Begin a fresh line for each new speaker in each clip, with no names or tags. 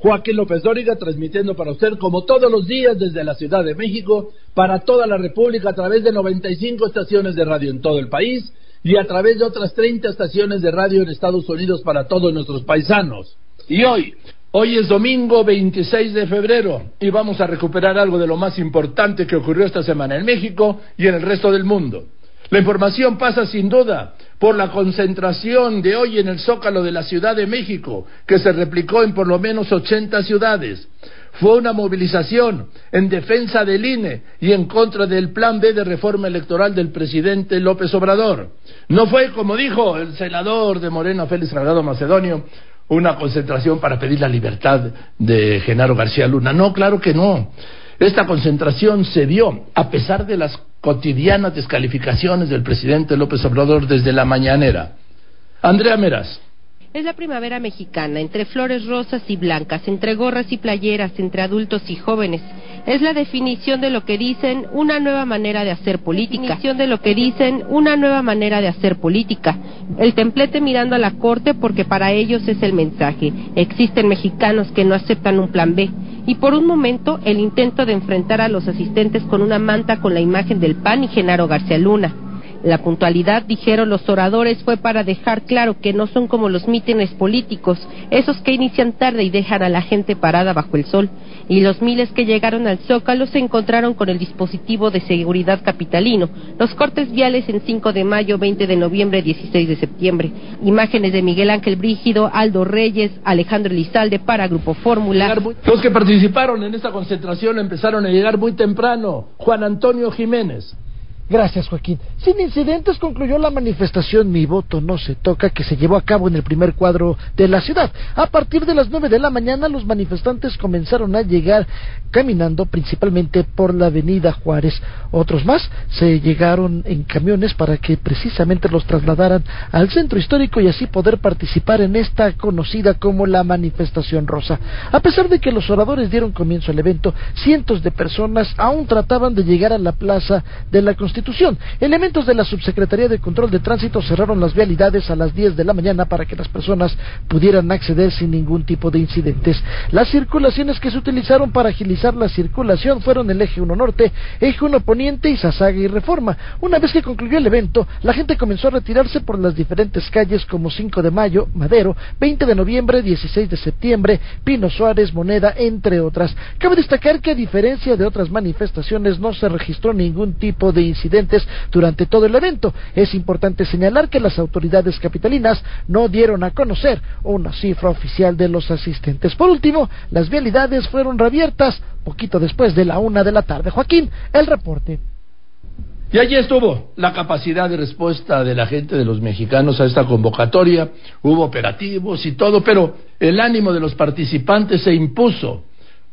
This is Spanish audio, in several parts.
Joaquín López Dóriga, transmitiendo para usted como todos los días desde la Ciudad de México, para toda la República a través de 95 estaciones de radio en todo el país y a través de otras 30 estaciones de radio en Estados Unidos para todos nuestros paisanos. Y hoy, hoy es domingo 26 de febrero y vamos a recuperar algo de lo más importante que ocurrió esta semana en México y en el resto del mundo. La información pasa sin duda por la concentración de hoy en el Zócalo de la Ciudad de México, que se replicó en por lo menos 80 ciudades. Fue una movilización en defensa del INE y en contra del plan B de reforma electoral del presidente López Obrador. No fue, como dijo el senador de Morena, Félix Salgado Macedonio, una concentración para pedir la libertad de Genaro García Luna. No, claro que no. Esta concentración se dio a pesar de las cotidianas descalificaciones del presidente López Obrador desde la mañanera. Andrea Meras.
Es la primavera mexicana, entre flores rosas y blancas, entre gorras y playeras, entre adultos y jóvenes. Es la definición de lo que dicen una nueva manera de hacer política. Definición de lo que dicen una nueva manera de hacer política. El templete mirando a la corte porque para ellos es el mensaje. Existen mexicanos que no aceptan un plan B. Y por un momento el intento de enfrentar a los asistentes con una manta con la imagen del PAN y Genaro García Luna. La puntualidad, dijeron los oradores, fue para dejar claro que no son como los mítines políticos, esos que inician tarde y dejan a la gente parada bajo el sol. Y los miles que llegaron al Zócalo se encontraron con el dispositivo de seguridad capitalino, los cortes viales en 5 de mayo, 20 de noviembre, 16 de septiembre. Imágenes de Miguel Ángel Brígido, Aldo Reyes, Alejandro Lizalde para Grupo Fórmula.
Los que participaron en esta concentración empezaron a llegar muy temprano. Juan Antonio Jiménez.
Gracias, Joaquín. Sin incidentes concluyó la manifestación Mi voto no se toca que se llevó a cabo en el primer cuadro de la ciudad. A partir de las nueve de la mañana los manifestantes comenzaron a llegar caminando principalmente por la avenida Juárez. Otros más se llegaron en camiones para que precisamente los trasladaran al centro histórico y así poder participar en esta conocida como la manifestación rosa. A pesar de que los oradores dieron comienzo al evento, cientos de personas aún trataban de llegar a la plaza de la Constitución Elementos de la Subsecretaría de Control de Tránsito cerraron las vialidades a las 10 de la mañana para que las personas pudieran acceder sin ningún tipo de incidentes. Las circulaciones que se utilizaron para agilizar la circulación fueron el eje 1 Norte, eje 1 Poniente y Sasaga y Reforma. Una vez que concluyó el evento, la gente comenzó a retirarse por las diferentes calles como 5 de Mayo, Madero, 20 de noviembre, 16 de septiembre, Pino Suárez, Moneda, entre otras. Cabe destacar que a diferencia de otras manifestaciones no se registró ningún tipo de incidente durante todo el evento. Es importante señalar que las autoridades capitalinas no dieron a conocer una cifra oficial de los asistentes. Por último, las vialidades fueron reabiertas poquito después de la una de la tarde. Joaquín, el reporte.
Y allí estuvo la capacidad de respuesta de la gente, de los mexicanos a esta convocatoria. Hubo operativos y todo, pero el ánimo de los participantes se impuso.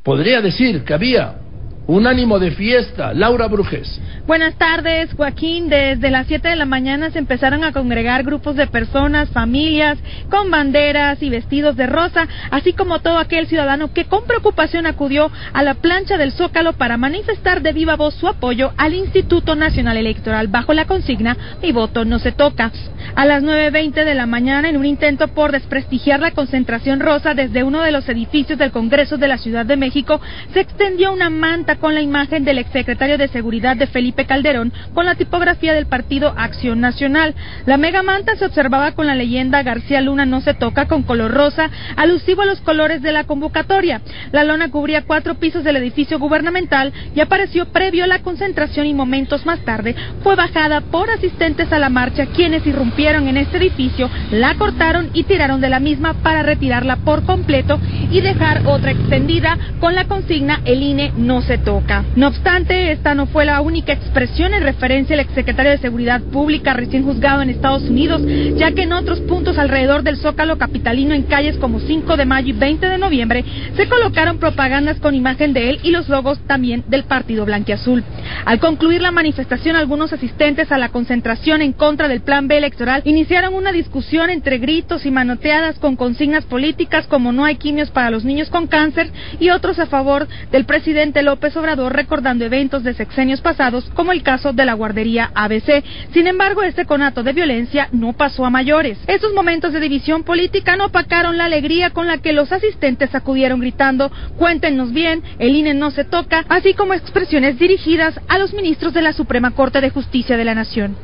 Podría decir que había un ánimo de fiesta. Laura Brujes.
Buenas tardes, Joaquín. Desde las 7 de la mañana se empezaron a congregar grupos de personas, familias, con banderas y vestidos de rosa, así como todo aquel ciudadano que con preocupación acudió a la plancha del Zócalo para manifestar de viva voz su apoyo al Instituto Nacional Electoral bajo la consigna Mi voto no se toca. A las 9.20 de la mañana, en un intento por desprestigiar la concentración rosa desde uno de los edificios del Congreso de la Ciudad de México, se extendió una manta con la imagen del exsecretario de Seguridad de Felipe Calderón con la tipografía del partido Acción Nacional. La mega manta se observaba con la leyenda García Luna no se toca con color rosa, alusivo a los colores de la convocatoria. La lona cubría cuatro pisos del edificio gubernamental y apareció previo a la concentración y momentos más tarde fue bajada por asistentes a la marcha quienes irrumpieron en este edificio, la cortaron y tiraron de la misma para retirarla por completo y dejar otra extendida con la consigna el INE no se toca. No obstante, esta no fue la única expresión en referencia al exsecretario de Seguridad Pública recién juzgado en Estados Unidos, ya que en otros puntos alrededor del Zócalo capitalino en calles como 5 de mayo y 20 de noviembre se colocaron propagandas con imagen de él y los logos también del Partido Blanquiazul. Al concluir la manifestación, algunos asistentes a la concentración en contra del Plan B electoral iniciaron una discusión entre gritos y manoteadas con consignas políticas como no hay quimios para los niños con cáncer y otros a favor del presidente López Obrador recordando eventos de sexenios pasados como el caso de la guardería ABC. Sin embargo, este conato de violencia no pasó a mayores. Estos momentos de división política no opacaron la alegría con la que los asistentes acudieron gritando cuéntenos bien, el INE no se toca, así como expresiones dirigidas a los ministros de la Suprema Corte de Justicia de la Nación.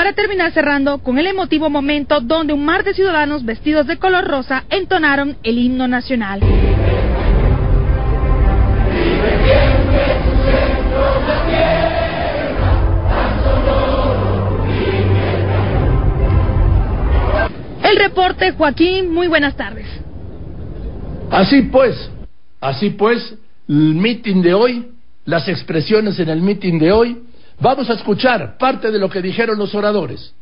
Para terminar cerrando con el emotivo momento donde un mar de ciudadanos vestidos de color rosa entonaron el himno nacional. El reporte, Joaquín, muy buenas tardes.
Así pues, así pues, el mitin de hoy, las expresiones en el mitin de hoy, vamos a escuchar parte de lo que dijeron los oradores.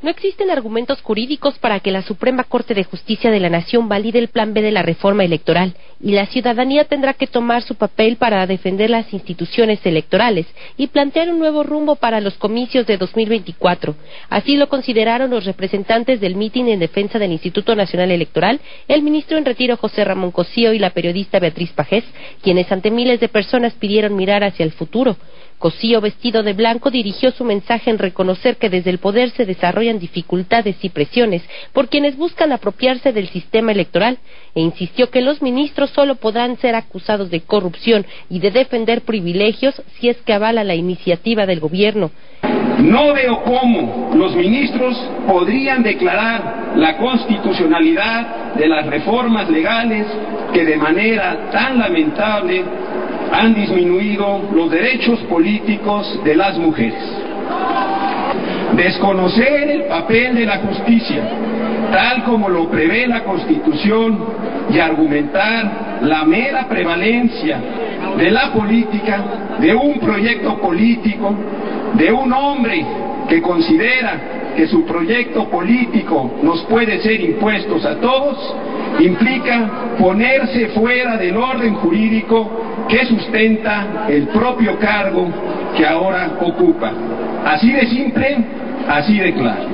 No existen argumentos jurídicos para que la Suprema Corte de Justicia de la Nación valide el Plan B de la reforma electoral y la ciudadanía tendrá que tomar su papel para defender las instituciones electorales y plantear un nuevo rumbo para los comicios de 2024. Así lo consideraron los representantes del mitin en defensa del Instituto Nacional Electoral, el ministro en retiro José Ramón Cosío y la periodista Beatriz Pajés, quienes ante miles de personas pidieron mirar hacia el futuro. Cosío, vestido de blanco, dirigió su mensaje en reconocer que desde el poder se desarrollan dificultades y presiones por quienes buscan apropiarse del sistema electoral e insistió que los ministros solo podrán ser acusados de corrupción y de defender privilegios si es que avala la iniciativa del gobierno.
No veo cómo los ministros podrían declarar la constitucionalidad de las reformas legales que de manera tan lamentable han disminuido los derechos políticos de las mujeres. Desconocer el papel de la justicia, tal como lo prevé la Constitución, y argumentar la mera prevalencia de la política, de un proyecto político, de un hombre que considera que su proyecto político nos puede ser impuestos a todos, implica ponerse fuera del orden jurídico que sustenta el propio cargo que ahora ocupa. Así de simple, así de claro.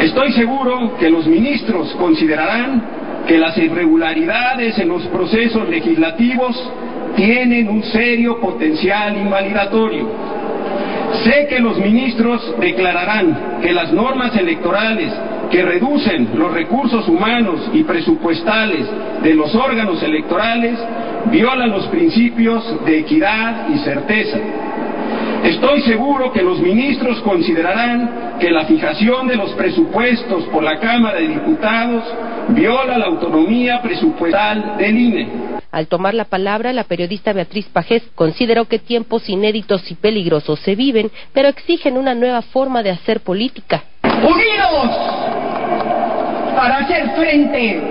Estoy seguro que los ministros considerarán que las irregularidades en los procesos legislativos tienen un serio potencial invalidatorio. Sé que los ministros declararán que las normas electorales que reducen los recursos humanos y presupuestales de los órganos electorales violan los principios de equidad y certeza. Estoy seguro que los ministros considerarán que la fijación de los presupuestos por la Cámara de Diputados viola la autonomía presupuestal del INE.
Al tomar la palabra, la periodista Beatriz Pajés consideró que tiempos inéditos y peligrosos se viven, pero exigen una nueva forma de hacer política.
Unidos para hacer frente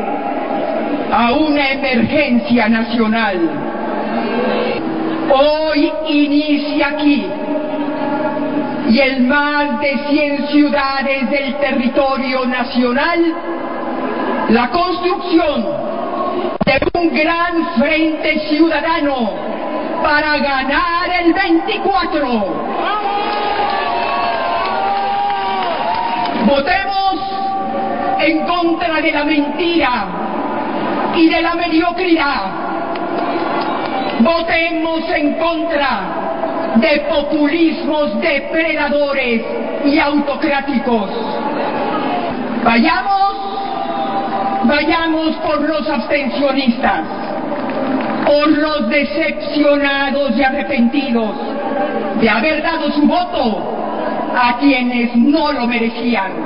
a una emergencia nacional. Hoy inicia aquí y en más de 100 ciudades del territorio nacional la construcción de un gran frente ciudadano para ganar el 24. Votemos en contra de la mentira y de la mediocridad. Votemos en contra de populismos depredadores y autocráticos. Vayamos, vayamos por los abstencionistas, por los decepcionados y arrepentidos de haber dado su voto a quienes no lo merecían.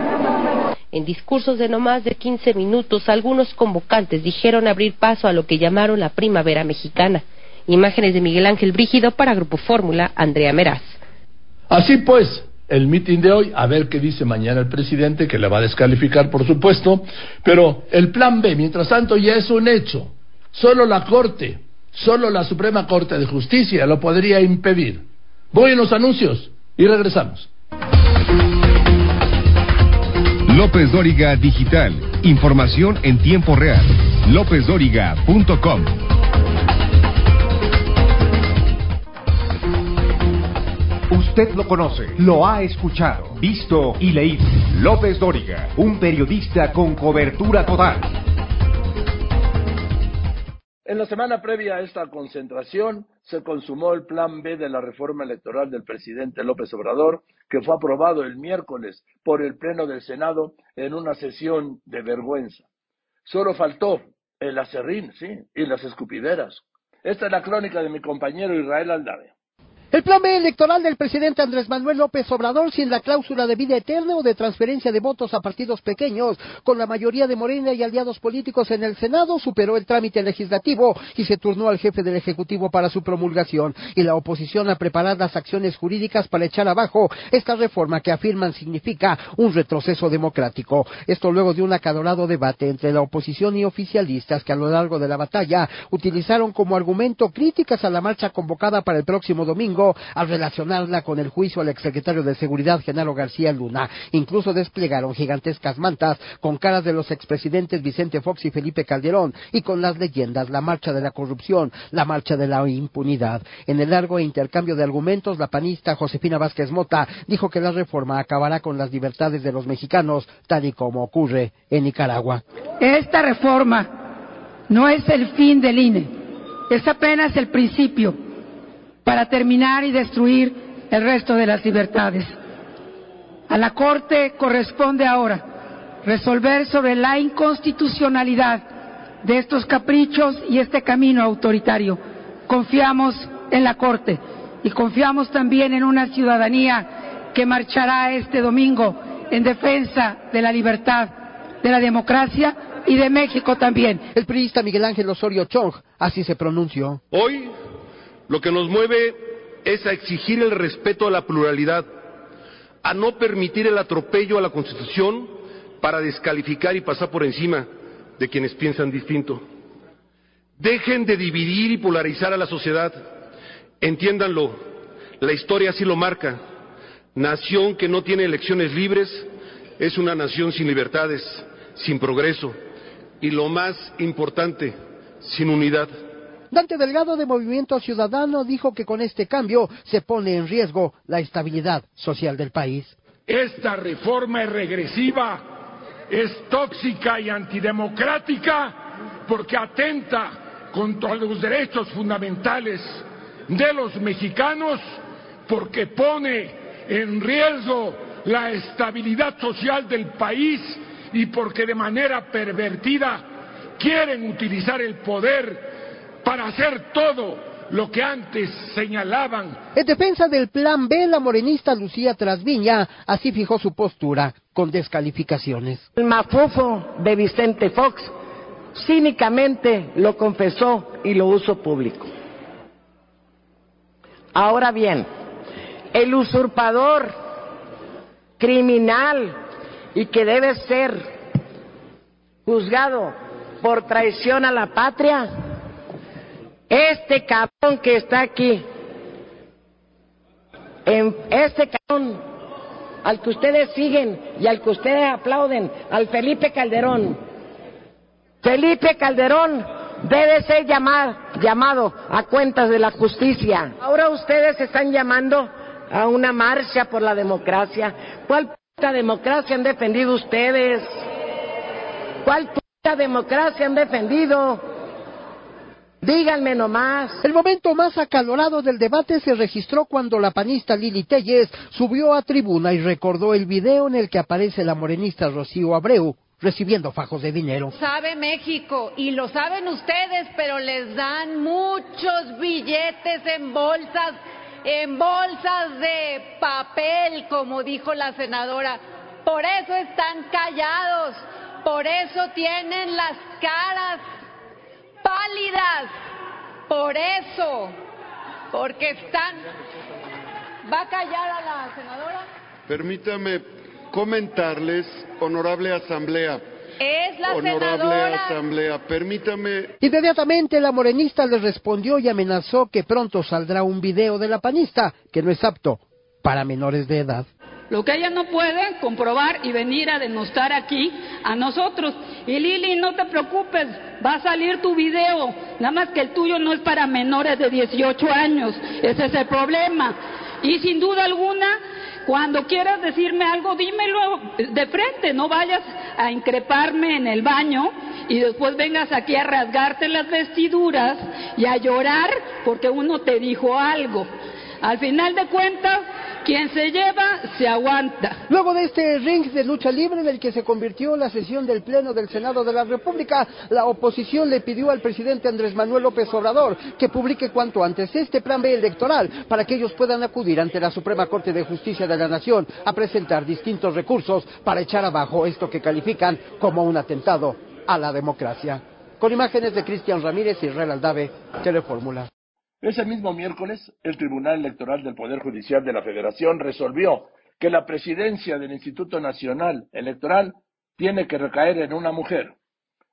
En discursos de no más de 15 minutos, algunos convocantes dijeron abrir paso a lo que llamaron la primavera mexicana. Imágenes de Miguel Ángel Brígido para Grupo Fórmula, Andrea Meraz.
Así pues, el mitin de hoy, a ver qué dice mañana el presidente, que le va a descalificar, por supuesto, pero el plan B, mientras tanto, ya es un hecho. Solo la Corte, solo la Suprema Corte de Justicia lo podría impedir. Voy en los anuncios y regresamos.
López Dóriga Digital Información en tiempo real. LópezDóriga.com. Usted lo conoce, lo ha escuchado, visto y leído. López Dóriga, un periodista con cobertura total.
En la semana previa a esta concentración se consumó el plan B de la reforma electoral del presidente López Obrador, que fue aprobado el miércoles por el Pleno del Senado en una sesión de vergüenza. Solo faltó el acerrín, sí, y las escupideras. Esta es la crónica de mi compañero Israel Aldave.
El plan electoral del presidente Andrés Manuel López Obrador, sin la cláusula de vida eterna o de transferencia de votos a partidos pequeños, con la mayoría de Morena y aliados políticos en el Senado, superó el trámite legislativo y se turnó al jefe del Ejecutivo para su promulgación. Y la oposición ha preparado las acciones jurídicas para echar abajo esta reforma que afirman significa un retroceso democrático. Esto luego de un acalorado debate entre la oposición y oficialistas que a lo largo de la batalla utilizaron como argumento críticas a la marcha convocada para el próximo domingo al relacionarla con el juicio al exsecretario de Seguridad, Genaro García Luna. Incluso desplegaron gigantescas mantas con caras de los expresidentes Vicente Fox y Felipe Calderón y con las leyendas, la marcha de la corrupción, la marcha de la impunidad. En el largo intercambio de argumentos, la panista Josefina Vázquez Mota dijo que la reforma acabará con las libertades de los mexicanos, tal y como ocurre en Nicaragua.
Esta reforma no es el fin del INE, es apenas el principio para terminar y destruir el resto de las libertades. A la Corte corresponde ahora resolver sobre la inconstitucionalidad de estos caprichos y este camino autoritario. Confiamos en la Corte y confiamos también en una ciudadanía que marchará este domingo en defensa de la libertad, de la democracia y de México también.
El priista Miguel Ángel Osorio Chong así se pronunció.
Hoy lo que nos mueve es a exigir el respeto a la pluralidad, a no permitir el atropello a la Constitución para descalificar y pasar por encima de quienes piensan distinto. Dejen de dividir y polarizar a la sociedad. Entiéndanlo, la historia así lo marca. Nación que no tiene elecciones libres es una nación sin libertades, sin progreso y lo más importante, sin unidad.
Dante Delgado de Movimiento Ciudadano dijo que con este cambio se pone en riesgo la estabilidad social del país.
Esta reforma es regresiva, es tóxica y antidemocrática porque atenta contra los derechos fundamentales de los mexicanos, porque pone en riesgo la estabilidad social del país y porque de manera pervertida quieren utilizar el poder para hacer todo lo que antes señalaban.
En defensa del plan B, la morenista Lucía Trasviña así fijó su postura, con descalificaciones.
El mafufo de Vicente Fox cínicamente lo confesó y lo usó público. Ahora bien, el usurpador criminal y que debe ser juzgado por traición a la patria este cabrón que está aquí, en este cabrón al que ustedes siguen y al que ustedes aplauden, al Felipe Calderón. Felipe Calderón debe ser llamado, a cuentas de la justicia. Ahora ustedes están llamando a una marcha por la democracia. ¿Cuál puta democracia han defendido ustedes? ¿Cuál puta democracia han defendido? Díganme nomás.
El momento más acalorado del debate se registró cuando la panista Lili Telles subió a tribuna y recordó el video en el que aparece la morenista Rocío Abreu recibiendo fajos de dinero.
Sabe México y lo saben ustedes, pero les dan muchos billetes en bolsas, en bolsas de papel, como dijo la senadora. Por eso están callados, por eso tienen las caras pálidas. Por eso, porque están... ¿Va a callar a la senadora?
Permítame comentarles, honorable asamblea.
Es la
honorable asamblea, permítame.
Inmediatamente la morenista le respondió y amenazó que pronto saldrá un video de la panista que no es apto para menores de edad.
Lo que ella no puede comprobar y venir a demostrar aquí a nosotros Y Lili, no te preocupes, va a salir tu video, nada más que el tuyo no es para menores de 18 años, ese es el problema. Y sin duda alguna, cuando quieras decirme algo, dímelo de frente, no vayas a increparme en el baño y después vengas aquí a rasgarte las vestiduras y a llorar porque uno te dijo algo. Al final de cuentas, quien se lleva, se aguanta.
Luego de este ring de lucha libre en el que se convirtió la sesión del Pleno del Senado de la República, la oposición le pidió al presidente Andrés Manuel López Obrador que publique cuanto antes este plan B electoral para que ellos puedan acudir ante la Suprema Corte de Justicia de la Nación a presentar distintos recursos para echar abajo esto que califican como un atentado a la democracia. Con imágenes de Cristian Ramírez y Israel Aldave, Telefórmula.
Ese mismo miércoles, el Tribunal Electoral del Poder Judicial de la Federación resolvió que la presidencia del Instituto Nacional Electoral tiene que recaer en una mujer.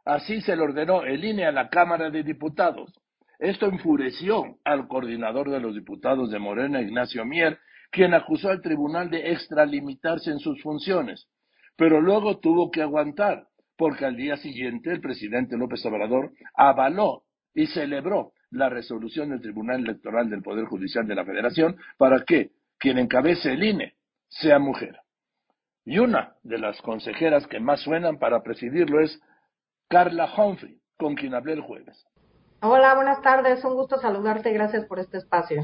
Así se le ordenó el INE a la Cámara de Diputados. Esto enfureció al coordinador de los diputados de Morena, Ignacio Mier, quien acusó al tribunal de extralimitarse en sus funciones. Pero luego tuvo que aguantar, porque al día siguiente el presidente López Obrador avaló y celebró la resolución del Tribunal Electoral del Poder Judicial de la Federación para que quien encabece el INE sea mujer. Y una de las consejeras que más suenan para presidirlo es Carla Humphrey, con quien hablé el jueves.
Hola, buenas tardes, un gusto saludarte, gracias por este espacio.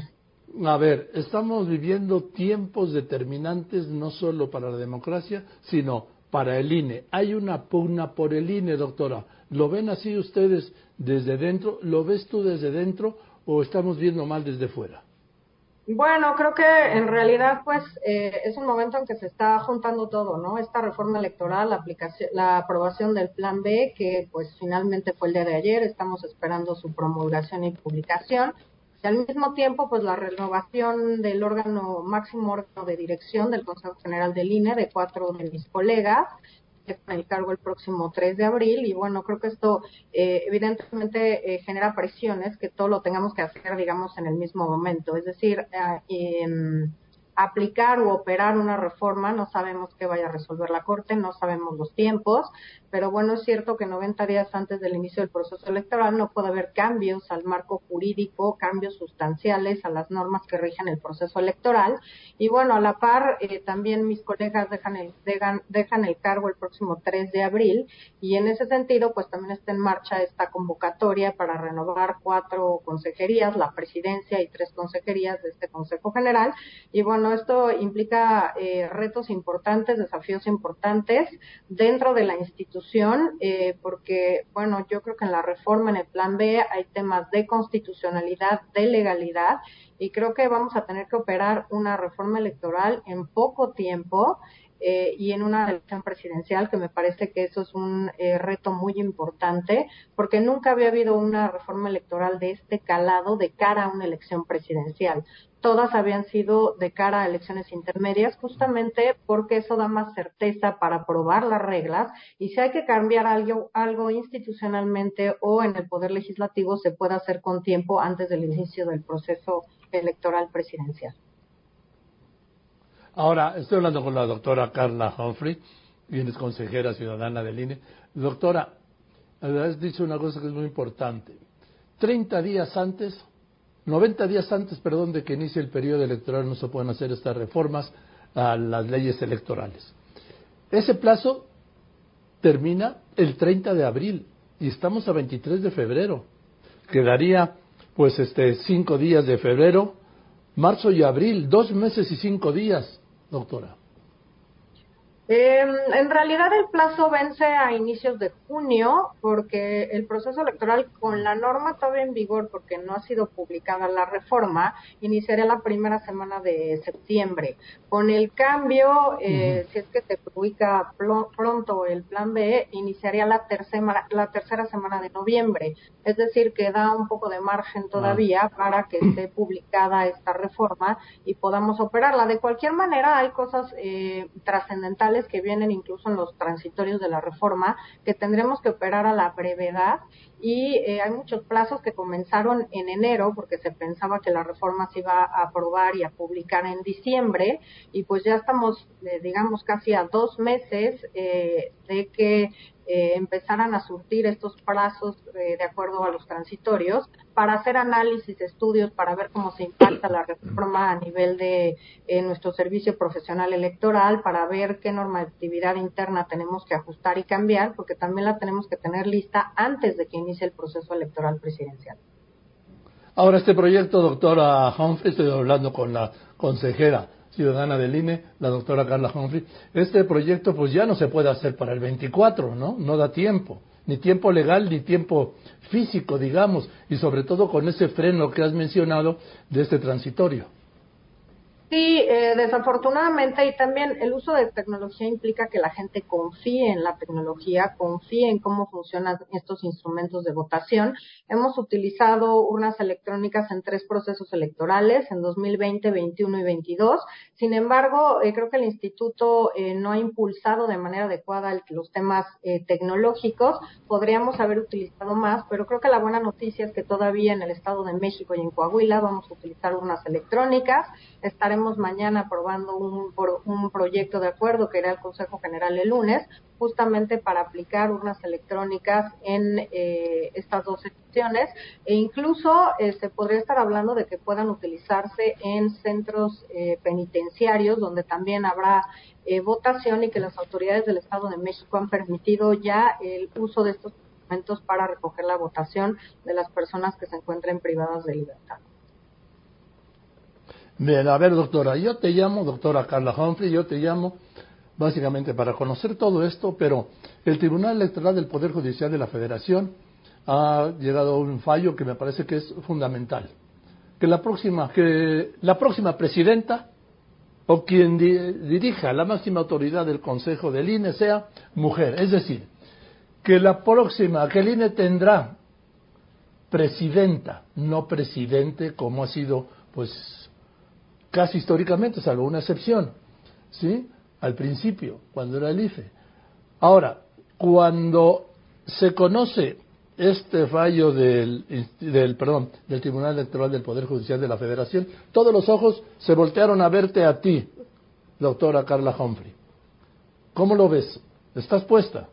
A ver, estamos viviendo tiempos determinantes no solo para la democracia, sino para el INE. Hay una pugna por el INE, doctora. ¿Lo ven así ustedes desde dentro? ¿Lo ves tú desde dentro o estamos viendo mal desde fuera?
Bueno, creo que en realidad pues eh, es un momento en que se está juntando todo, ¿no? Esta reforma electoral, la, aplicación, la aprobación del Plan B, que pues finalmente fue el día de ayer, estamos esperando su promulgación y publicación. Y al mismo tiempo, pues la renovación del órgano, máximo órgano de dirección del Consejo General del INE de cuatro de mis colegas, con el cargo el próximo 3 de abril y bueno, creo que esto eh, evidentemente eh, genera presiones que todo lo tengamos que hacer, digamos, en el mismo momento. Es decir, eh, aplicar u operar una reforma, no sabemos qué vaya a resolver la Corte, no sabemos los tiempos, pero bueno, es cierto que 90 días antes del inicio del proceso electoral no puede haber cambios al marco jurídico, cambios sustanciales a las normas que rigen el proceso electoral. Y bueno, a la par, eh, también mis colegas dejan el, dejan, dejan el cargo el próximo 3 de abril y en ese sentido, pues también está en marcha esta convocatoria para renovar cuatro consejerías, la presidencia y tres consejerías de este Consejo General. Y bueno, esto implica eh, retos importantes, desafíos importantes dentro de la institución eh, porque, bueno, yo creo que en la reforma, en el plan B, hay temas de constitucionalidad, de legalidad, y creo que vamos a tener que operar una reforma electoral en poco tiempo. Eh, y en una elección presidencial, que me parece que eso es un eh, reto muy importante, porque nunca había habido una reforma electoral de este calado de cara a una elección presidencial todas habían sido de cara a elecciones intermedias, justamente porque eso da más certeza para aprobar las reglas y si hay que cambiar algo, algo institucionalmente o en el Poder Legislativo se puede hacer con tiempo antes del inicio del proceso electoral presidencial.
Ahora, estoy hablando con la doctora Carla Humphrey, quien es consejera ciudadana del INE. Doctora, has dicho una cosa que es muy importante. Treinta días antes 90 días antes, perdón, de que inicie el periodo electoral no se pueden hacer estas reformas a las leyes electorales. Ese plazo termina el 30 de abril y estamos a 23 de febrero. Quedaría pues este cinco días de febrero, marzo y abril, dos meses y cinco días, doctora.
Eh, en realidad el plazo vence a inicios de junio porque el proceso electoral con la norma todavía en vigor porque no ha sido publicada la reforma iniciaría la primera semana de septiembre. Con el cambio, eh, si es que se publica pronto el plan B, iniciaría la tercera, la tercera semana de noviembre. Es decir, que da un poco de margen todavía para que esté publicada esta reforma y podamos operarla. De cualquier manera, hay cosas eh, trascendentales que vienen incluso en los transitorios de la reforma, que tendremos que operar a la brevedad y eh, hay muchos plazos que comenzaron en enero porque se pensaba que la reforma se iba a aprobar y a publicar en diciembre y pues ya estamos, eh, digamos, casi a dos meses eh, de que eh, empezaran a surtir estos plazos de acuerdo a los transitorios para hacer análisis, estudios, para ver cómo se impacta la reforma a nivel de nuestro servicio profesional electoral, para ver qué normatividad interna tenemos que ajustar y cambiar, porque también la tenemos que tener lista antes de que inicie el proceso electoral presidencial.
Ahora, este proyecto, doctora Humphrey, estoy hablando con la consejera ciudadana del INE, la doctora Carla Humphrey, este proyecto pues ya no se puede hacer para el 24, ¿no? No da tiempo, ni tiempo legal ni tiempo físico, digamos, y sobre todo con ese freno que has mencionado de este transitorio.
Sí, eh, desafortunadamente y también el uso de tecnología implica que la gente confíe en la tecnología, confíe en cómo funcionan estos instrumentos de votación. Hemos utilizado urnas electrónicas en tres procesos electorales, en 2020, 21 y 22. Sin embargo, eh, creo que el instituto eh, no ha impulsado de manera adecuada los temas tecnológicos. Podríamos haber utilizado más, pero creo que la buena noticia es que todavía en el Estado de México y en Coahuila vamos a utilizar urnas electrónicas. Estaremos mañana aprobando un, un proyecto de acuerdo que irá al Consejo General el lunes, justamente para aplicar urnas electrónicas en eh, estas dos secciones e incluso eh, se podría estar hablando de que puedan utilizarse en centros eh, penitenciarios donde también habrá votación y que las autoridades del Estado de México han permitido ya el uso de estos para recoger la votación de las personas que se encuentren privadas de libertad.
Bien, a ver, doctora, yo te llamo, doctora Carla Humphrey, yo te llamo básicamente para conocer todo esto, pero el Tribunal Electoral del Poder Judicial de la Federación ha llegado a un fallo que me parece que es fundamental. Que la próxima, que la próxima presidenta o quien dirija la máxima autoridad del Consejo del INE sea mujer. Es decir, que la próxima, que el INE tendrá presidenta, no presidente como ha sido pues casi históricamente, salvo una excepción, ¿sí? Al principio, cuando era el IFE. Ahora, cuando se conoce este fallo del, del, perdón, del Tribunal Electoral del Poder Judicial de la Federación, todos los ojos se voltearon a verte a ti, doctora Carla Humphrey. ¿Cómo lo ves? ¿Estás puesta?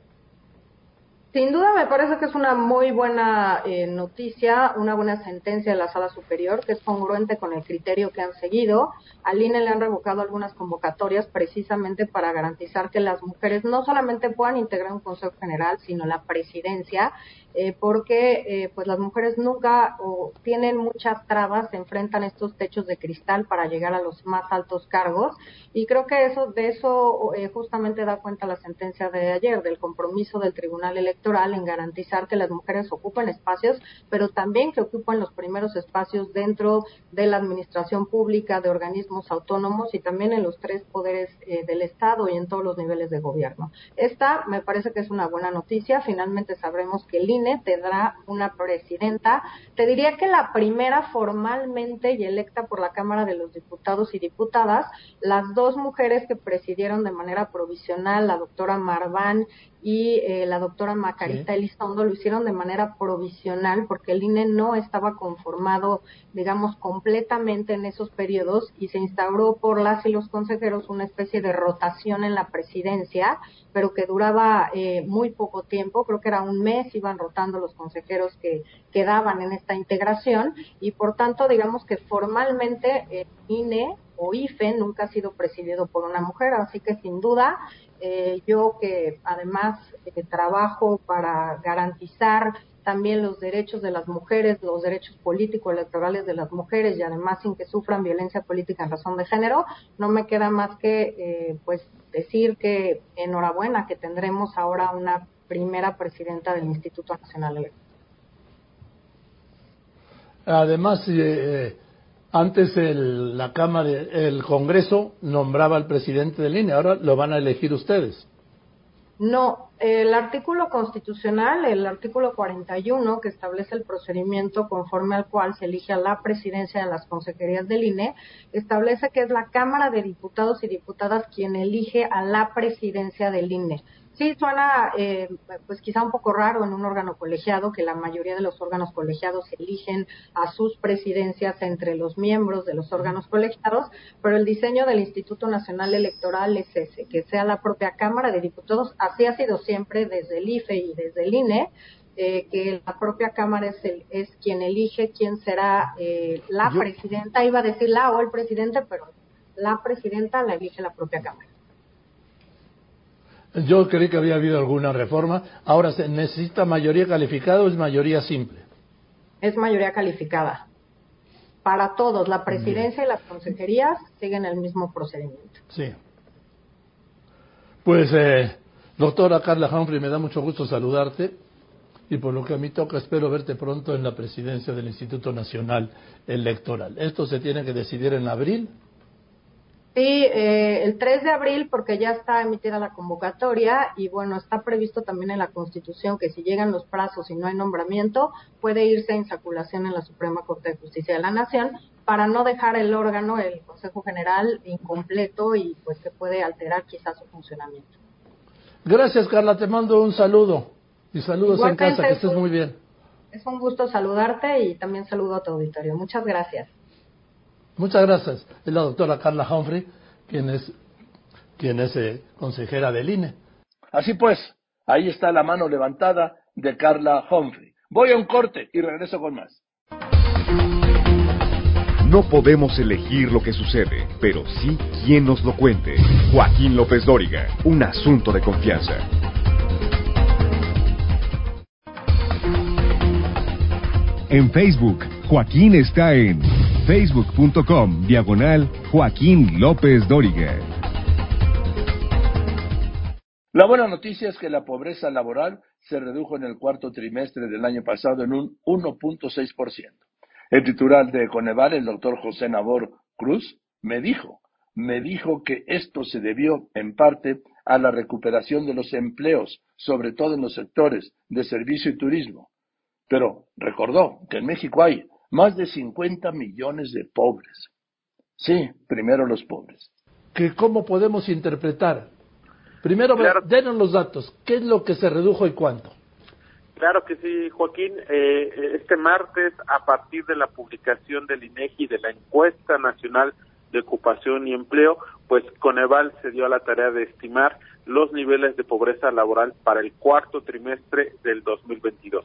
Sin duda me parece que es una muy buena eh, noticia, una buena sentencia de la sala superior que es congruente con el criterio que han seguido. Al INE le han revocado algunas convocatorias precisamente para garantizar que las mujeres no solamente puedan integrar un Consejo General, sino la presidencia eh, porque eh, pues las mujeres nunca o tienen muchas trabas, se enfrentan estos techos de cristal para llegar a los más altos cargos y creo que eso de eso eh, justamente da cuenta la sentencia de ayer del compromiso del Tribunal Electoral en garantizar que las mujeres ocupen espacios, pero también que ocupen los primeros espacios dentro de la administración pública, de organismos autónomos y también en los tres poderes del Estado y en todos los niveles de gobierno. Esta me parece que es una buena noticia, finalmente sabremos que el tendrá una presidenta. Te diría que la primera formalmente y electa por la Cámara de los Diputados y Diputadas, las dos mujeres que presidieron de manera provisional, la doctora Marván y eh, la doctora Macarita Elizondo lo hicieron de manera provisional porque el INE no estaba conformado, digamos, completamente en esos periodos y se instauró por las y los consejeros una especie de rotación en la presidencia, pero que duraba eh, muy poco tiempo, creo que era un mes, iban rotando los consejeros que quedaban en esta integración y por tanto, digamos que formalmente el INE o IFE nunca ha sido presidido por una mujer, así que sin duda eh, yo que además eh, trabajo para garantizar también los derechos de las mujeres, los derechos políticos electorales de las mujeres y además sin que sufran violencia política en razón de género, no me queda más que eh, pues decir que enhorabuena que tendremos ahora una primera presidenta del Instituto Nacional Electoral.
Además, eh, antes el, la Cámara, el Congreso nombraba al presidente del INE, ahora lo van a elegir ustedes.
No, el artículo constitucional, el artículo 41, que establece el procedimiento conforme al cual se elige a la presidencia de las consejerías del INE, establece que es la Cámara de Diputados y Diputadas quien elige a la presidencia del INE. Sí suena eh, pues quizá un poco raro en un órgano colegiado que la mayoría de los órganos colegiados eligen a sus presidencias entre los miembros de los órganos colegiados, pero el diseño del Instituto Nacional Electoral es ese, que sea la propia Cámara de Diputados, así ha sido siempre desde el IFE y desde el INE, eh, que la propia Cámara es, el, es quien elige quién será eh, la presidenta, iba a decir la o el presidente, pero la presidenta la elige la propia Cámara.
Yo creí que había habido alguna reforma. Ahora, ¿se necesita mayoría calificada o es mayoría simple?
Es mayoría calificada. Para todos, la presidencia y las consejerías siguen el mismo procedimiento.
Sí. Pues, eh, doctora Carla Humphrey, me da mucho gusto saludarte y por lo que a mí toca, espero verte pronto en la presidencia del Instituto Nacional Electoral. ¿Esto se tiene que decidir en abril?
Sí, eh, el 3 de abril porque ya está emitida la convocatoria y bueno, está previsto también en la Constitución que si llegan los plazos y no hay nombramiento, puede irse a insaculación en la Suprema Corte de Justicia de la Nación para no dejar el órgano, el Consejo General, incompleto y pues que puede alterar quizás su funcionamiento.
Gracias, Carla. Te mando un saludo y saludos en casa, que estés muy bien.
Es un gusto saludarte y también saludo a tu auditorio. Muchas gracias.
Muchas gracias. Es la doctora Carla Humphrey, quien es, quien es eh, consejera del INE. Así pues, ahí está la mano levantada de Carla Humphrey. Voy a un corte y regreso con más.
No podemos elegir lo que sucede, pero sí quién nos lo cuente. Joaquín López Dóriga, un asunto de confianza. En Facebook, Joaquín está en facebook.com diagonal Joaquín López Dóriga.
La buena noticia es que la pobreza laboral se redujo en el cuarto trimestre del año pasado en un 1.6%. El titular de Coneval, el doctor José Nabor Cruz, me dijo, me dijo que esto se debió en parte a la recuperación de los empleos, sobre todo en los sectores de servicio y turismo, pero recordó que en México hay más de 50 millones de pobres. Sí, primero los pobres. ¿Que ¿Cómo podemos interpretar? Primero, denos los datos. ¿Qué es lo que se redujo y cuánto?
Claro que sí, Joaquín. Eh, este martes, a partir de la publicación del INEGI de la encuesta nacional de ocupación y empleo, pues Coneval se dio a la tarea de estimar los niveles de pobreza laboral para el cuarto trimestre del 2022.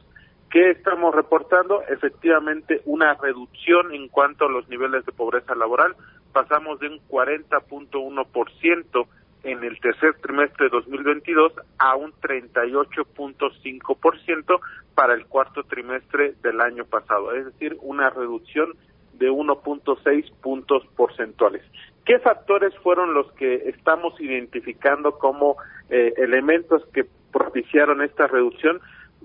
¿Qué estamos reportando? Efectivamente, una reducción en cuanto a los niveles de pobreza laboral. Pasamos de un 40.1% en el tercer trimestre de 2022 a un 38.5% para el cuarto trimestre del año pasado, es decir, una reducción de 1.6 puntos porcentuales. ¿Qué factores fueron los que estamos identificando como eh, elementos que propiciaron esta reducción?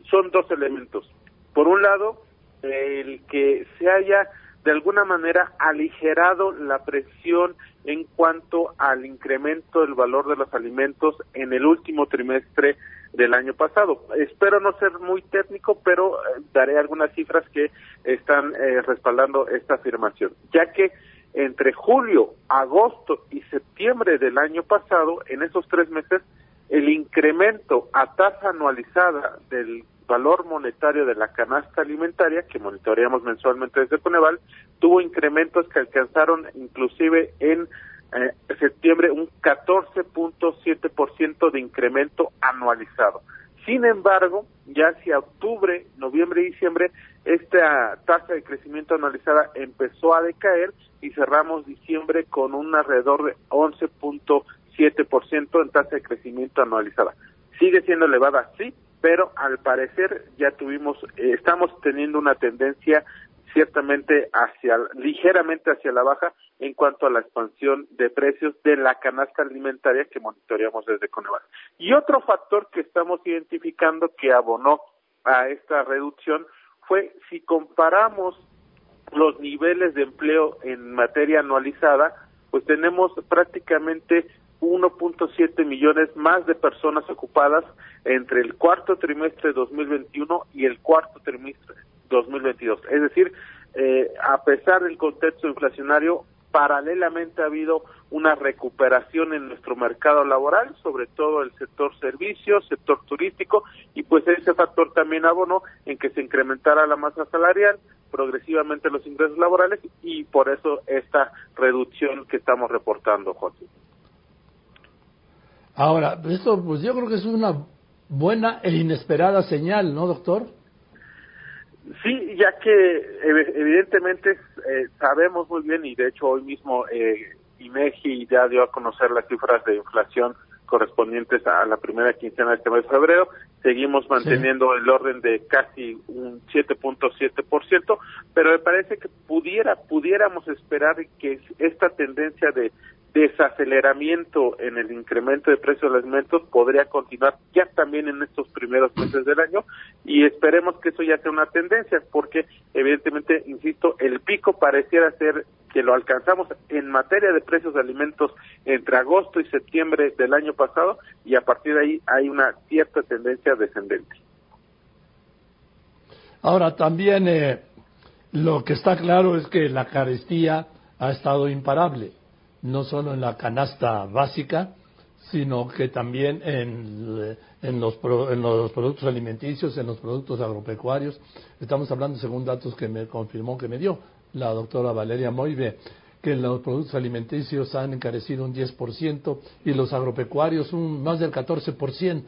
Son dos elementos. Por un lado, el que se haya de alguna manera aligerado la presión en cuanto al incremento del valor de los alimentos en el último trimestre del año pasado. Espero no ser muy técnico, pero eh, daré algunas cifras que están eh, respaldando esta afirmación, ya que entre julio, agosto y septiembre del año pasado, en esos tres meses, el incremento a tasa anualizada del valor monetario de la canasta alimentaria, que monitoreamos mensualmente desde Coneval, tuvo incrementos que alcanzaron inclusive en eh, septiembre un 14.7% de incremento anualizado. Sin embargo, ya hacia octubre, noviembre y diciembre, esta tasa de crecimiento anualizada empezó a decaer y cerramos diciembre con un alrededor de 11.7% en tasa de crecimiento anualizada. Sigue siendo elevada, sí, pero al parecer ya tuvimos, eh, estamos teniendo una tendencia ciertamente hacia, ligeramente hacia la baja en cuanto a la expansión de precios de la canasta alimentaria que monitoreamos desde Coneval. Y otro factor que estamos identificando que abonó a esta reducción fue si comparamos los niveles de empleo en materia anualizada, pues tenemos prácticamente 1.7 millones más de personas ocupadas entre el cuarto trimestre de 2021 y el cuarto trimestre 2022. Es decir, eh, a pesar del contexto inflacionario, paralelamente ha habido una recuperación en nuestro mercado laboral, sobre todo el sector servicios, sector turístico, y pues ese factor también abonó en que se incrementara la masa salarial, progresivamente los ingresos laborales, y por eso esta reducción que estamos reportando, Joaquín.
Ahora, esto pues yo creo que es una buena e inesperada señal, ¿no, doctor?
Sí, ya que evidentemente eh, sabemos muy bien y de hecho hoy mismo eh, INEGI ya dio a conocer las cifras de inflación correspondientes a la primera quincena de este mes de febrero. Seguimos manteniendo el orden de casi un 7.7%, pero me parece que pudiera pudiéramos esperar que esta tendencia de desaceleramiento en el incremento de precios de los alimentos podría continuar ya también en estos primeros meses del año y esperemos que eso ya sea una tendencia porque evidentemente, insisto, el pico pareciera ser que lo alcanzamos en materia de precios de alimentos entre agosto y septiembre del año pasado y a partir de ahí hay una cierta tendencia descendente.
Ahora también eh, lo que está claro es que la carestía ha estado imparable no solo en la canasta básica, sino que también en, en, los, en los productos alimenticios, en los productos agropecuarios. Estamos hablando, según datos que me confirmó que me dio la doctora Valeria Moive, que los productos alimenticios han encarecido un 10% y los agropecuarios un más del 14%.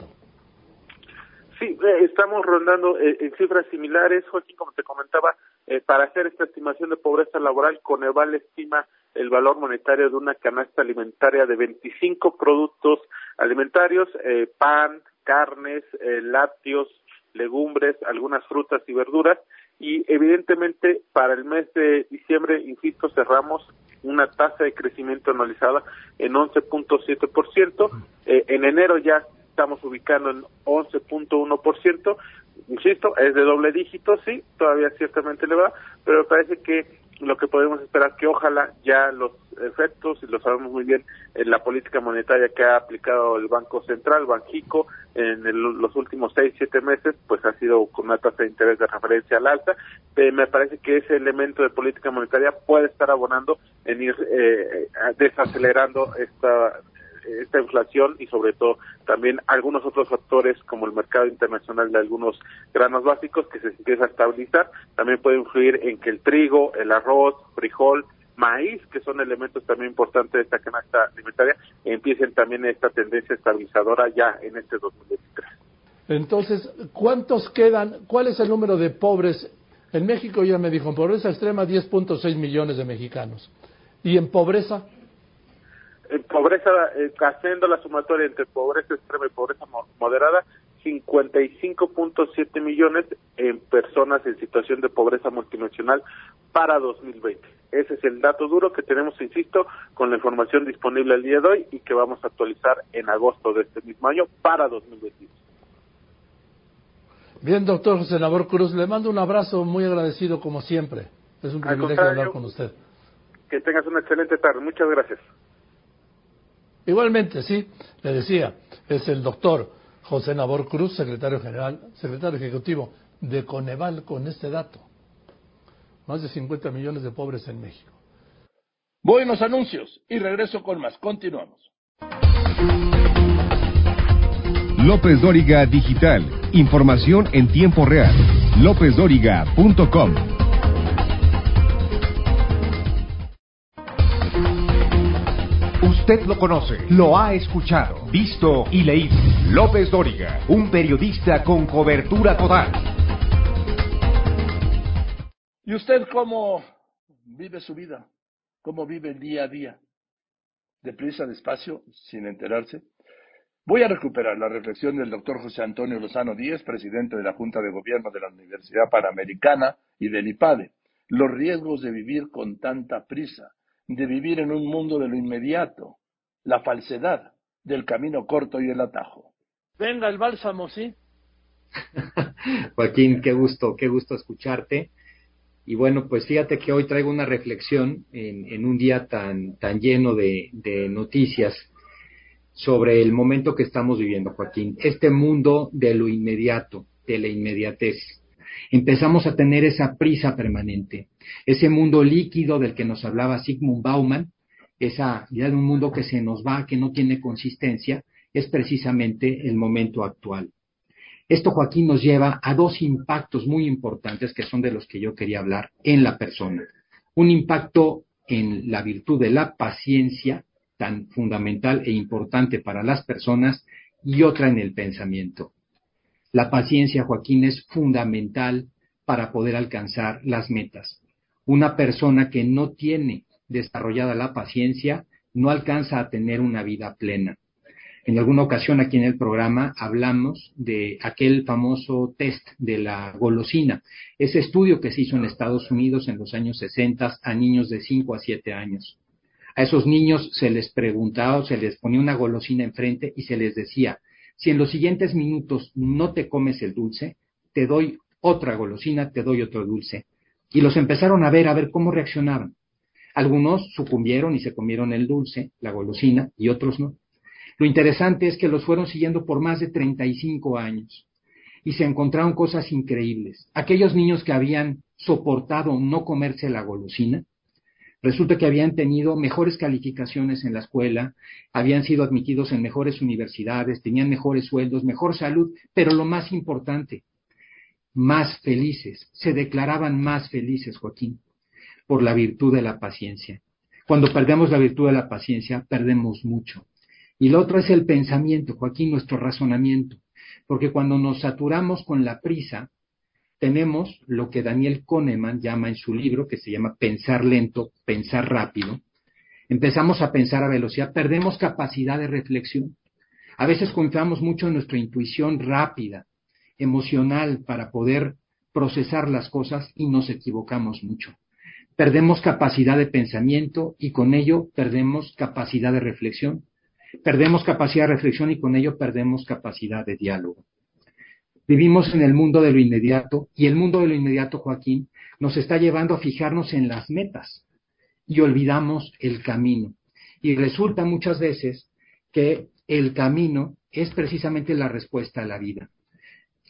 Sí, eh, estamos rondando eh, en cifras similares, Joaquín, como te comentaba, eh, para hacer esta estimación de pobreza laboral, Coneval estima el valor monetario de una canasta alimentaria de 25 productos alimentarios, eh, pan, carnes, eh, lácteos, legumbres, algunas frutas y verduras. Y evidentemente para el mes de diciembre, insisto, cerramos una tasa de crecimiento anualizada en 11.7%. Eh, en enero ya estamos ubicando en 11.1%. Insisto, es de doble dígito, sí, todavía ciertamente le va, pero parece que lo que podemos esperar que ojalá ya los efectos, y lo sabemos muy bien, en la política monetaria que ha aplicado el Banco Central, Banjico, en los últimos seis, siete meses, pues ha sido con una tasa de interés de referencia al alta. Eh, me parece que ese elemento de política monetaria puede estar abonando en ir eh, desacelerando esta esta inflación y sobre todo también algunos otros factores como el mercado internacional de algunos granos básicos que se empieza a estabilizar, también puede influir en que el trigo, el arroz, frijol, maíz, que son elementos también importantes de esta canasta alimentaria, empiecen también esta tendencia estabilizadora ya en este 2023.
Entonces, ¿cuántos quedan? ¿Cuál es el número de pobres? En México ya me dijo, en pobreza extrema 10.6 millones de mexicanos. ¿Y en pobreza?
En pobreza, eh, haciendo la sumatoria entre pobreza extrema y pobreza moderada, 55.7 millones en personas en situación de pobreza multinacional para 2020. Ese es el dato duro que tenemos, insisto, con la información disponible el día de hoy y que vamos a actualizar en agosto de este mismo año para 2021.
Bien, doctor José Labor Cruz, le mando un abrazo muy agradecido como siempre. Es un privilegio hablar con usted.
Que tengas una excelente tarde. Muchas gracias.
Igualmente, sí, le decía, es el doctor José Nabor Cruz, secretario general, secretario ejecutivo de Coneval con este dato. Más de 50 millones de pobres en México.
Voy los anuncios y regreso con más. Continuamos.
López Dóriga Digital. Información en tiempo real. LópezDóriga.com. Usted lo conoce, lo ha escuchado, visto y leído. López Dóriga, un periodista con cobertura total.
¿Y usted cómo vive su vida? ¿Cómo vive el día a día? ¿Deprisa, despacio, sin enterarse? Voy a recuperar la reflexión del doctor José Antonio Lozano Díez, presidente de la Junta de Gobierno de la Universidad Panamericana y del IPADE. Los riesgos de vivir con tanta prisa de vivir en un mundo de lo inmediato, la falsedad del camino corto y el atajo. Venga el bálsamo, ¿sí?
Joaquín, qué gusto, qué gusto escucharte. Y bueno, pues fíjate que hoy traigo una reflexión en, un día tan, tan lleno de, de noticias sobre el momento que estamos viviendo, Joaquín. Este mundo de lo inmediato, de la inmediatez. Empezamos a tener esa prisa permanente, ese mundo líquido del que nos hablaba Sigmund Bauman, esa idea de un mundo que se nos va, que no tiene consistencia, es precisamente el momento actual. Esto, Joaquín, nos lleva a dos impactos muy importantes que son de los que yo quería hablar en la persona. Un impacto en la virtud de la paciencia, tan fundamental e importante para las personas, y otra en el pensamiento. La paciencia, Joaquín, es fundamental para poder alcanzar las metas. Una persona que no tiene desarrollada la paciencia no alcanza a tener una vida plena. En alguna ocasión aquí en el programa hablamos de aquel famoso test de la golosina, ese estudio que se hizo en Estados Unidos en los años 60 a niños de 5 a 7 años. A esos niños se les preguntaba, se les ponía una golosina enfrente y se les decía, si en los siguientes minutos no te comes el dulce, te doy otra golosina, te doy otro dulce. Y los empezaron a ver, a ver cómo reaccionaban. Algunos sucumbieron y se comieron el dulce, la golosina, y otros no. Lo interesante es que los fueron siguiendo por más de 35 años y se encontraron cosas increíbles. Aquellos niños que habían soportado no comerse la golosina, resulta que habían tenido mejores calificaciones en la escuela, habían sido admitidos en mejores universidades, tenían mejores sueldos, mejor salud, pero lo más importante, más felices, se declaraban más felices, Joaquín, por la virtud de la paciencia. Cuando perdemos la virtud de la paciencia, perdemos mucho. Y lo otro es el pensamiento, Joaquín, nuestro razonamiento. Porque cuando nos saturamos con la prisa, tenemos lo que Daniel Kahneman llama en su libro, que se llama pensar lento, pensar rápido. Empezamos a pensar a velocidad, perdemos capacidad de reflexión. A veces confiamos mucho en nuestra intuición rápida, emocional, para poder procesar las cosas y nos equivocamos mucho. Perdemos capacidad de pensamiento y con ello perdemos capacidad de reflexión perdemos capacidad de reflexión y con ello perdemos capacidad de diálogo. Vivimos en el mundo de lo inmediato y el mundo de lo inmediato, Joaquín, nos está llevando a fijarnos en las metas y olvidamos el camino. Y resulta muchas veces que el camino es precisamente la respuesta a la vida.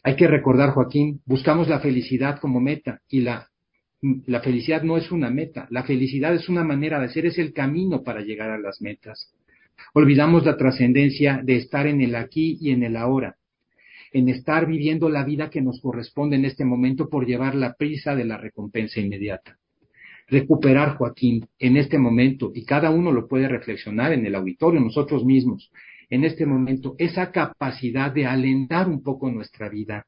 Hay que recordar, Joaquín, buscamos la felicidad como meta y la, la felicidad no es una meta, la felicidad es una manera de ser, es el camino para llegar a las metas. Olvidamos la trascendencia de estar en el aquí y en el ahora, en estar viviendo la vida que nos corresponde en este momento por llevar la prisa de la recompensa inmediata. Recuperar, Joaquín, en este momento, y cada uno lo puede reflexionar en el auditorio, nosotros mismos, en este momento, esa capacidad de alentar un poco nuestra vida,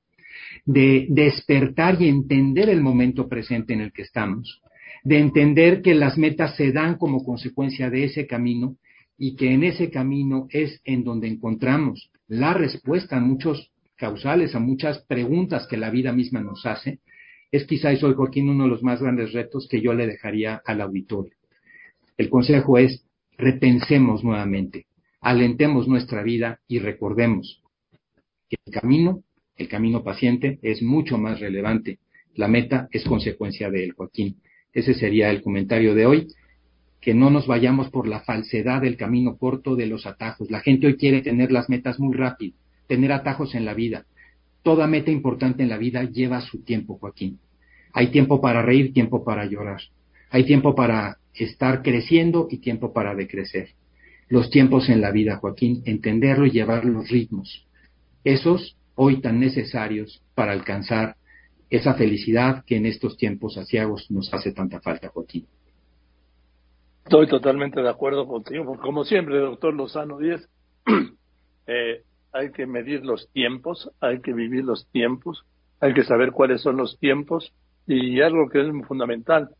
de despertar y entender el momento presente en el que estamos, de entender que las metas se dan como consecuencia de ese camino y que en ese camino es en donde encontramos la respuesta a muchos causales, a muchas preguntas que la vida misma nos hace, es quizá, y soy Joaquín, uno de los más grandes retos que yo le dejaría al auditorio. El consejo es, repensemos nuevamente, alentemos nuestra vida y recordemos que el camino, el camino paciente, es mucho más relevante. La meta es consecuencia de él, Joaquín. Ese sería el comentario de hoy que no nos vayamos por la falsedad del camino corto de los atajos. La gente hoy quiere tener las metas muy rápido, tener atajos en la vida. Toda meta importante en la vida lleva su tiempo, Joaquín. Hay tiempo para reír, tiempo para llorar. Hay tiempo para estar creciendo y tiempo para decrecer. Los tiempos en la vida, Joaquín, entenderlo y llevar los ritmos. Esos hoy tan necesarios para alcanzar esa felicidad que en estos tiempos asiagos nos hace tanta falta, Joaquín.
Estoy totalmente de acuerdo contigo. Como siempre, doctor Lozano Díez, eh, hay que medir los tiempos, hay que vivir los tiempos, hay que saber cuáles son los tiempos y algo que es fundamental.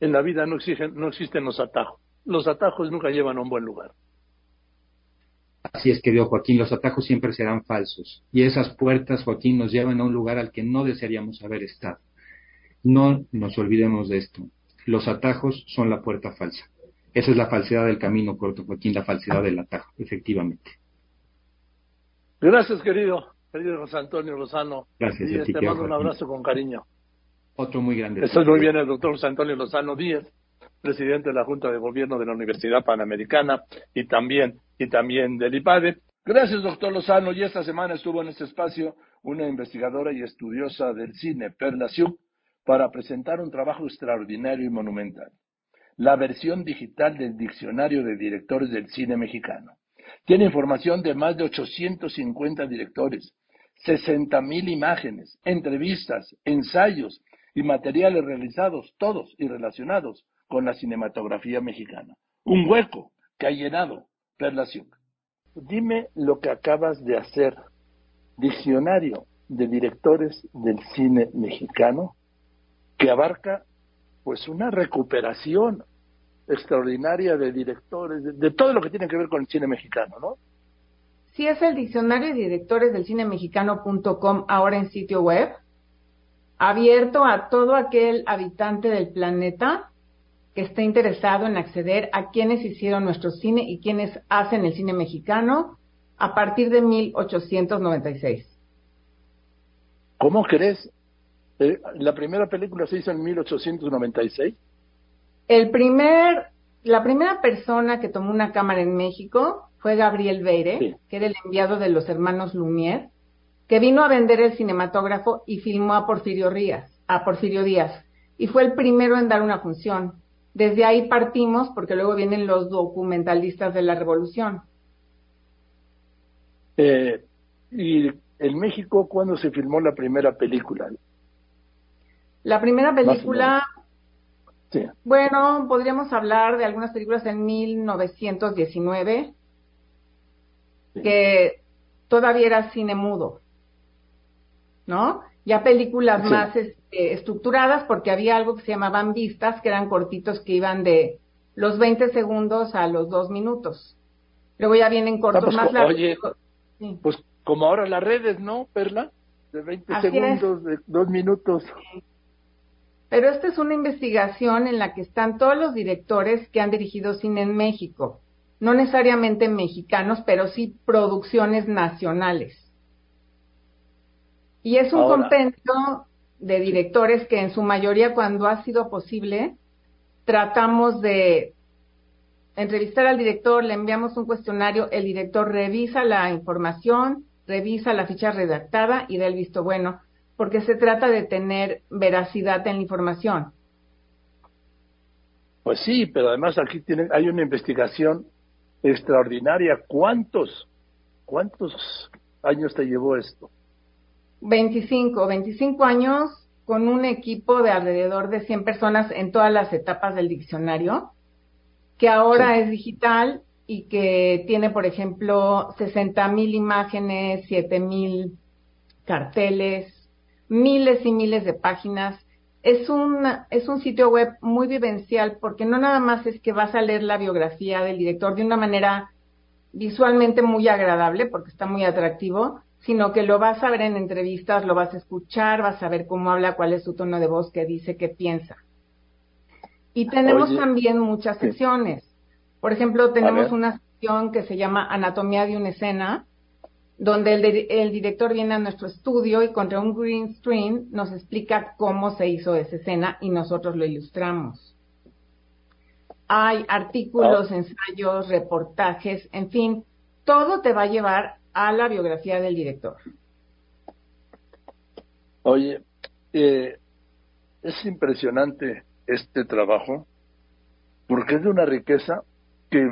En la vida no, no existen los atajos. Los atajos nunca llevan a un buen lugar.
Así es, querido Joaquín, los atajos siempre serán falsos. Y esas puertas, Joaquín, nos llevan a un lugar al que no desearíamos haber estado. No nos olvidemos de esto. Los atajos son la puerta falsa. Esa es la falsedad del camino corto, Joaquín, la falsedad del atajo, efectivamente.
Gracias, querido, querido José Antonio Lozano.
Gracias.
Y te mando un abrazo con cariño.
Otro muy grande.
Estoy muy bien el doctor José Antonio Lozano Díaz, presidente de la Junta de Gobierno de la Universidad Panamericana y también, y también del IPADE.
Gracias, doctor Lozano. Y esta semana estuvo en este espacio una investigadora y estudiosa del cine, Perla Siuk, para presentar un trabajo extraordinario y monumental. La versión digital del Diccionario de Directores del Cine Mexicano. Tiene información de más de 850 directores, 60.000 imágenes, entrevistas, ensayos y materiales realizados, todos y relacionados con la cinematografía mexicana. Un hueco que ha llenado Perla Siuk. Dime lo que acabas de hacer. Diccionario de directores del cine mexicano que abarca pues una recuperación extraordinaria de directores, de, de, todo lo que tiene que ver con el cine mexicano, ¿no?
Sí, es el diccionario de directores del cine mexicano.com, ahora en sitio web, abierto a todo aquel habitante del planeta que esté interesado en acceder a quienes hicieron nuestro cine y quienes hacen el cine mexicano a partir de 1896.
¿Cómo crees? Eh, ¿La primera película se hizo en 1896?
El primer, la primera persona que tomó una cámara en México fue Gabriel Beire, sí. que era el enviado de los hermanos Lumière, que vino a vender el cinematógrafo y filmó a Porfirio Díaz, a Porfirio Díaz, y fue el primero en dar una función. Desde ahí partimos porque luego vienen los documentalistas de la revolución.
Eh, ¿Y en México cuándo se filmó la primera película?
La primera película, sí. bueno, podríamos hablar de algunas películas en 1919, sí. que todavía era cine mudo, ¿no? Ya películas sí. más este, estructuradas porque había algo que se llamaban vistas, que eran cortitos que iban de los 20 segundos a los 2 minutos. Luego ya vienen cortos
ah, pues,
más largos.
Oye, sí. pues como ahora las redes, ¿no, Perla? De 20 Así segundos, es. de 2 minutos.
Pero esta es una investigación en la que están todos los directores que han dirigido cine en México. No necesariamente mexicanos, pero sí producciones nacionales. Y es un Ahora, compendio de directores que en su mayoría, cuando ha sido posible, tratamos de entrevistar al director, le enviamos un cuestionario, el director revisa la información, revisa la ficha redactada y da el visto bueno, porque se trata de tener veracidad en la información.
Pues sí, pero además aquí tiene, hay una investigación extraordinaria. ¿Cuántos, cuántos años te llevó esto?
25, 25 años con un equipo de alrededor de 100 personas en todas las etapas del diccionario, que ahora sí. es digital y que tiene, por ejemplo, 60 mil imágenes, 7 mil carteles, miles y miles de páginas. Es un, es un sitio web muy vivencial porque no nada más es que vas a leer la biografía del director de una manera visualmente muy agradable porque está muy atractivo, sino que lo vas a ver en entrevistas, lo vas a escuchar, vas a ver cómo habla, cuál es su tono de voz, qué dice, qué piensa. Y tenemos Oye, también muchas secciones. Por ejemplo, tenemos una sección que se llama Anatomía de una escena, donde el, el, director viene a nuestro estudio y contra un green screen nos explica cómo se hizo esa escena y nosotros lo ilustramos. Hay artículos, oh. ensayos, reportajes, en fin, todo te va a llevar a la biografía del director.
Oye, eh, es impresionante este trabajo porque es de una riqueza que,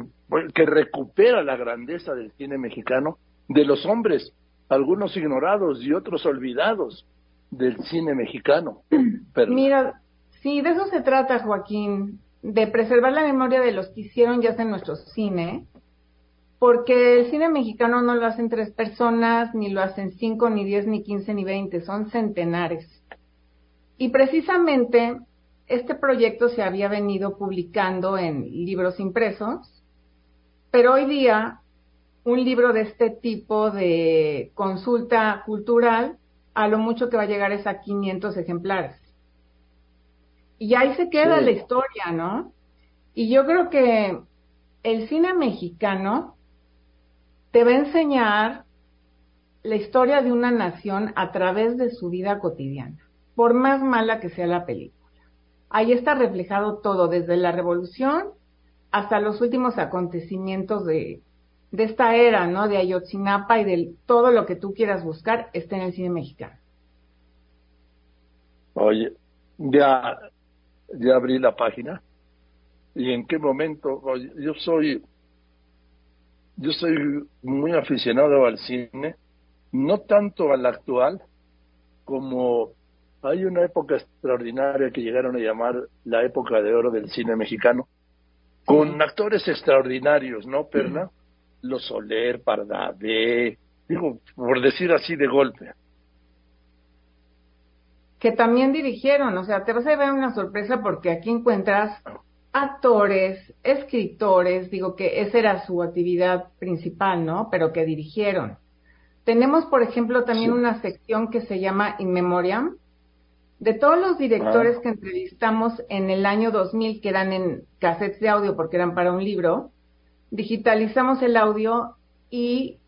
que recupera la grandeza del cine mexicano de los hombres, algunos ignorados y otros olvidados del cine mexicano.
Pero... Mira, sí, de eso se trata, Joaquín, de preservar la memoria de los que hicieron ya en nuestro cine, porque el cine mexicano no lo hacen tres personas, ni lo hacen cinco, ni diez, ni quince, ni veinte, son centenares. Y precisamente este proyecto se había venido publicando en libros impresos, pero hoy día un libro de este tipo de consulta cultural, a lo mucho que va a llegar es a 500 ejemplares. Y ahí se queda sí. la historia, ¿no? Y yo creo que el cine mexicano te va a enseñar la historia de una nación a través de su vida cotidiana, por más mala que sea la película. Ahí está reflejado todo, desde la revolución hasta los últimos acontecimientos de, de esta era, ¿no? De Ayotzinapa y de todo lo que tú quieras buscar está en el cine mexicano.
Oye, ya, ya abrí la página. ¿Y en qué momento? Oye, yo soy, yo soy muy aficionado al cine, no tanto al actual, como hay una época extraordinaria que llegaron a llamar la época de oro del cine mexicano, con actores extraordinarios, ¿no, Perla? Los Soler, Pardavé, digo, por decir así de golpe.
Que también dirigieron, o sea, te vas a ver una sorpresa porque aquí encuentras actores, escritores, digo que esa era su actividad principal, ¿no? Pero que dirigieron. Tenemos, por ejemplo, también una sección que se llama In Memoriam, de todos los directores que entrevistamos en el año 2000, que eran en cassettes de audio porque eran para un libro, digitalizamos el audio y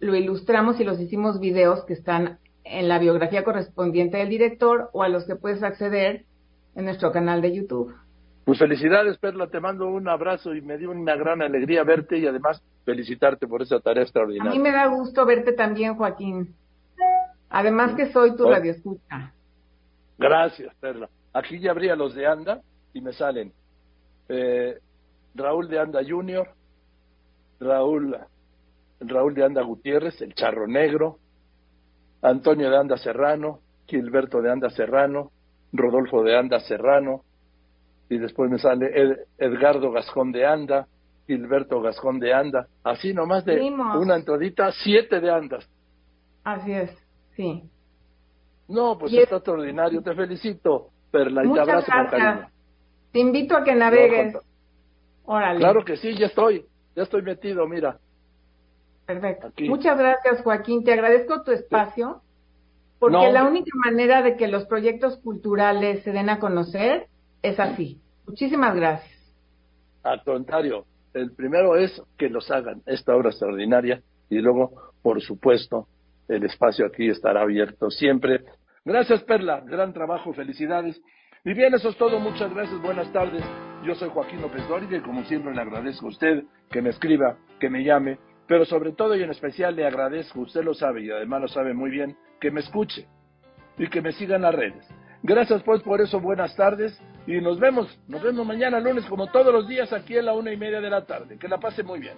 lo ilustramos y los hicimos videos que están en la biografía correspondiente del director o a los que puedes acceder en nuestro canal de YouTube.
Pues felicidades, Perla, te mando un abrazo y me dio una gran alegría verte y además felicitarte por esa tarea
A
extraordinaria.
mí me da gusto verte también, Joaquín. Además que soy tu
Oh.
radioescucha.
Gracias, Perla. Aquí ya abría los de Anda y me salen eh, Raúl de Anda Junior, Raúl, Raúl de Anda Gutiérrez, el Charro Negro, Antonio de Anda Serrano, Gilberto de Anda Serrano, Rodolfo de Anda Serrano, y después me sale Ed- Edgardo Gascón de Anda, Gilberto Gascón de Anda, así nomás de una entradita, siete de Andas.
Así es, sí.
No, pues
es-
está extraordinario, te felicito, Perla, y te abrazo con cariño.
Te invito a que navegues.
No,
Órale.
Claro que sí, ya estoy, ya estoy metido, mira.
Perfecto.
Aquí.
Muchas gracias, Joaquín. Te agradezco tu espacio, porque
No.
la única manera de que los proyectos culturales se den a conocer es así. Muchísimas gracias.
Al contrario, el primero es que los hagan, esta obra extraordinaria, y luego, por supuesto, el espacio aquí estará abierto siempre. Gracias, Perla, gran trabajo, felicidades. Y bien, eso es todo, muchas gracias, buenas tardes. Yo soy Joaquín López Dóriga y como siempre le agradezco a usted que me escriba, que me llame, pero sobre todo y en especial le agradezco, usted lo sabe y además lo sabe muy bien, que me escuche y que me siga en las redes. Gracias pues por eso, buenas tardes y nos vemos, nos vemos mañana lunes como todos los días aquí a la una y media de la tarde. Que la pase muy bien.